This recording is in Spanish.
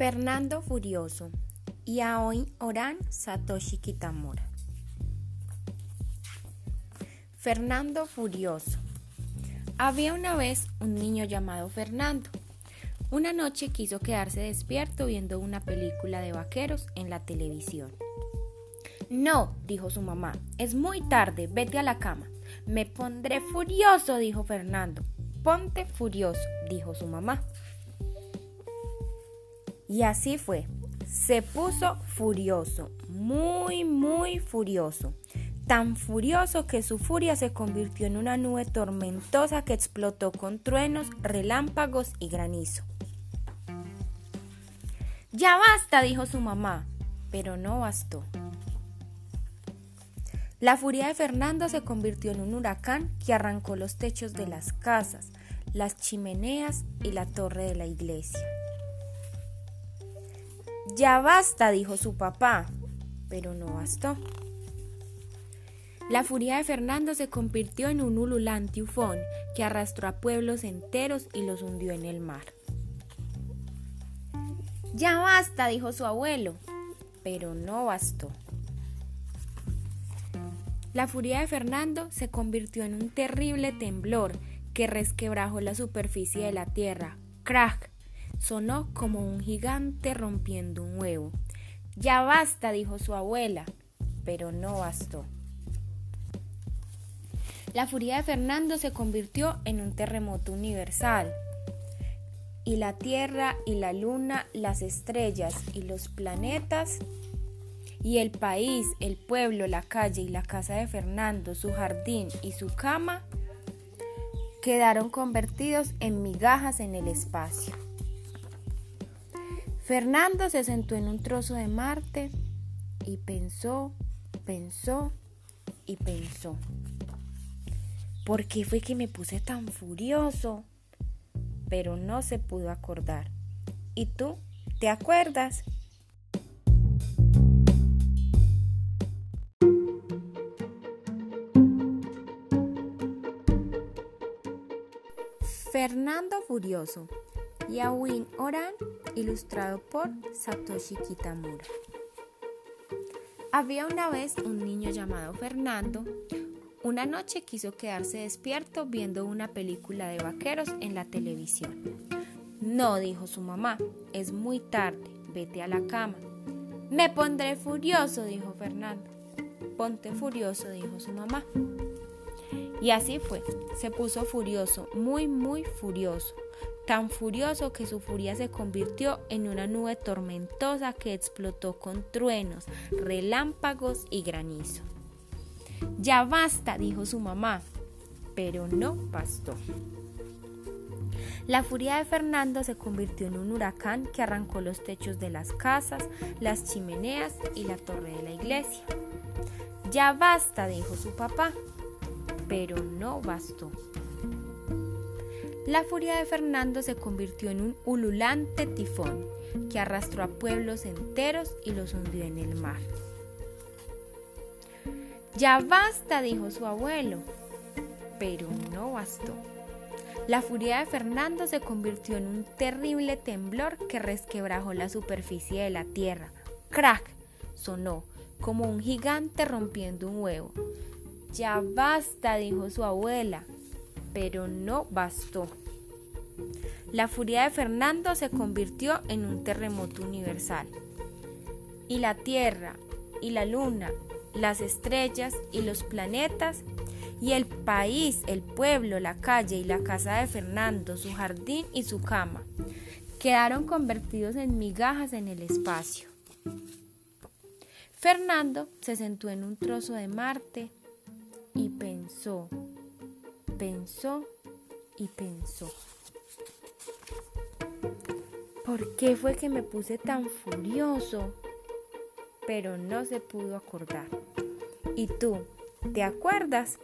Fernando Furioso y Aoi Oran Satoshi Kitamura. Fernando Furioso. Había una vez un niño llamado Fernando. Una noche quiso quedarse despierto viendo una película de vaqueros en la televisión. No, dijo su mamá, es muy tarde, vete a la cama. Me pondré furioso, dijo Fernando. Ponte furioso, dijo su mamá. Y así fue. Se puso furioso, muy, muy furioso. Tan furioso que su furia se convirtió en una nube tormentosa que explotó con truenos, relámpagos y granizo. Ya basta, dijo su mamá, pero no bastó. La furia de Fernando se convirtió en un huracán que arrancó los techos de las casas, las chimeneas y la torre de la iglesia. Ya basta, dijo su papá, pero no bastó. La furia de Fernando se convirtió en un ululante ufón que arrastró a pueblos enteros y los hundió en el mar. Ya basta, dijo su abuelo, pero no bastó. La furia de Fernando se convirtió en un terrible temblor que resquebrajó la superficie de la tierra. ¡Crack! Sonó como un gigante rompiendo un huevo. Ya basta, dijo su abuela, pero no bastó. La furia de Fernando se convirtió en un terremoto universal. Y la Tierra y la Luna, las estrellas y los planetas, y el país, el pueblo, la calle y la casa de Fernando, su jardín y su cama, quedaron convertidos en migajas en el espacio. Fernando se sentó en un trozo de Marte y pensó, pensó y pensó. ¿Por qué fue que me puse tan furioso? Pero no se pudo acordar. ¿Y tú? ¿Te acuerdas? Fernando Furioso. Yawin Oran, ilustrado por Satoshi Kitamura. Había una vez un niño llamado Fernando. Una noche quiso quedarse despierto viendo una película de vaqueros en la televisión. No, dijo su mamá, es muy tarde, vete a la cama. Me pondré furioso, dijo Fernando. Ponte furioso, dijo su mamá. Y así fue, se puso furioso, muy, muy furioso tan furioso que su furia se convirtió en una nube tormentosa que explotó con truenos, relámpagos y granizo. Ya basta, dijo su mamá, pero no bastó. La furia de Fernando se convirtió en un huracán que arrancó los techos de las casas, las chimeneas y la torre de la iglesia. Ya basta, dijo su papá, pero no bastó. La furia de Fernando se convirtió en un ululante tifón que arrastró a pueblos enteros y los hundió en el mar. Ya basta, dijo su abuelo, pero no bastó. La furia de Fernando se convirtió en un terrible temblor que resquebrajó la superficie de la tierra. ¡Crack! Sonó como un gigante rompiendo un huevo. Ya basta, dijo su abuela, pero no bastó. La furia de Fernando se convirtió en un terremoto universal. Y la Tierra, y la Luna, las estrellas y los planetas, y el país, el pueblo, la calle y la casa de Fernando, su jardín y su cama, quedaron convertidos en migajas en el espacio. Fernando se sentó en un trozo de Marte y pensó, pensó y pensó. ¿Por qué fue que me puse tan furioso? Pero no se pudo acordar. ¿Y tú, te acuerdas?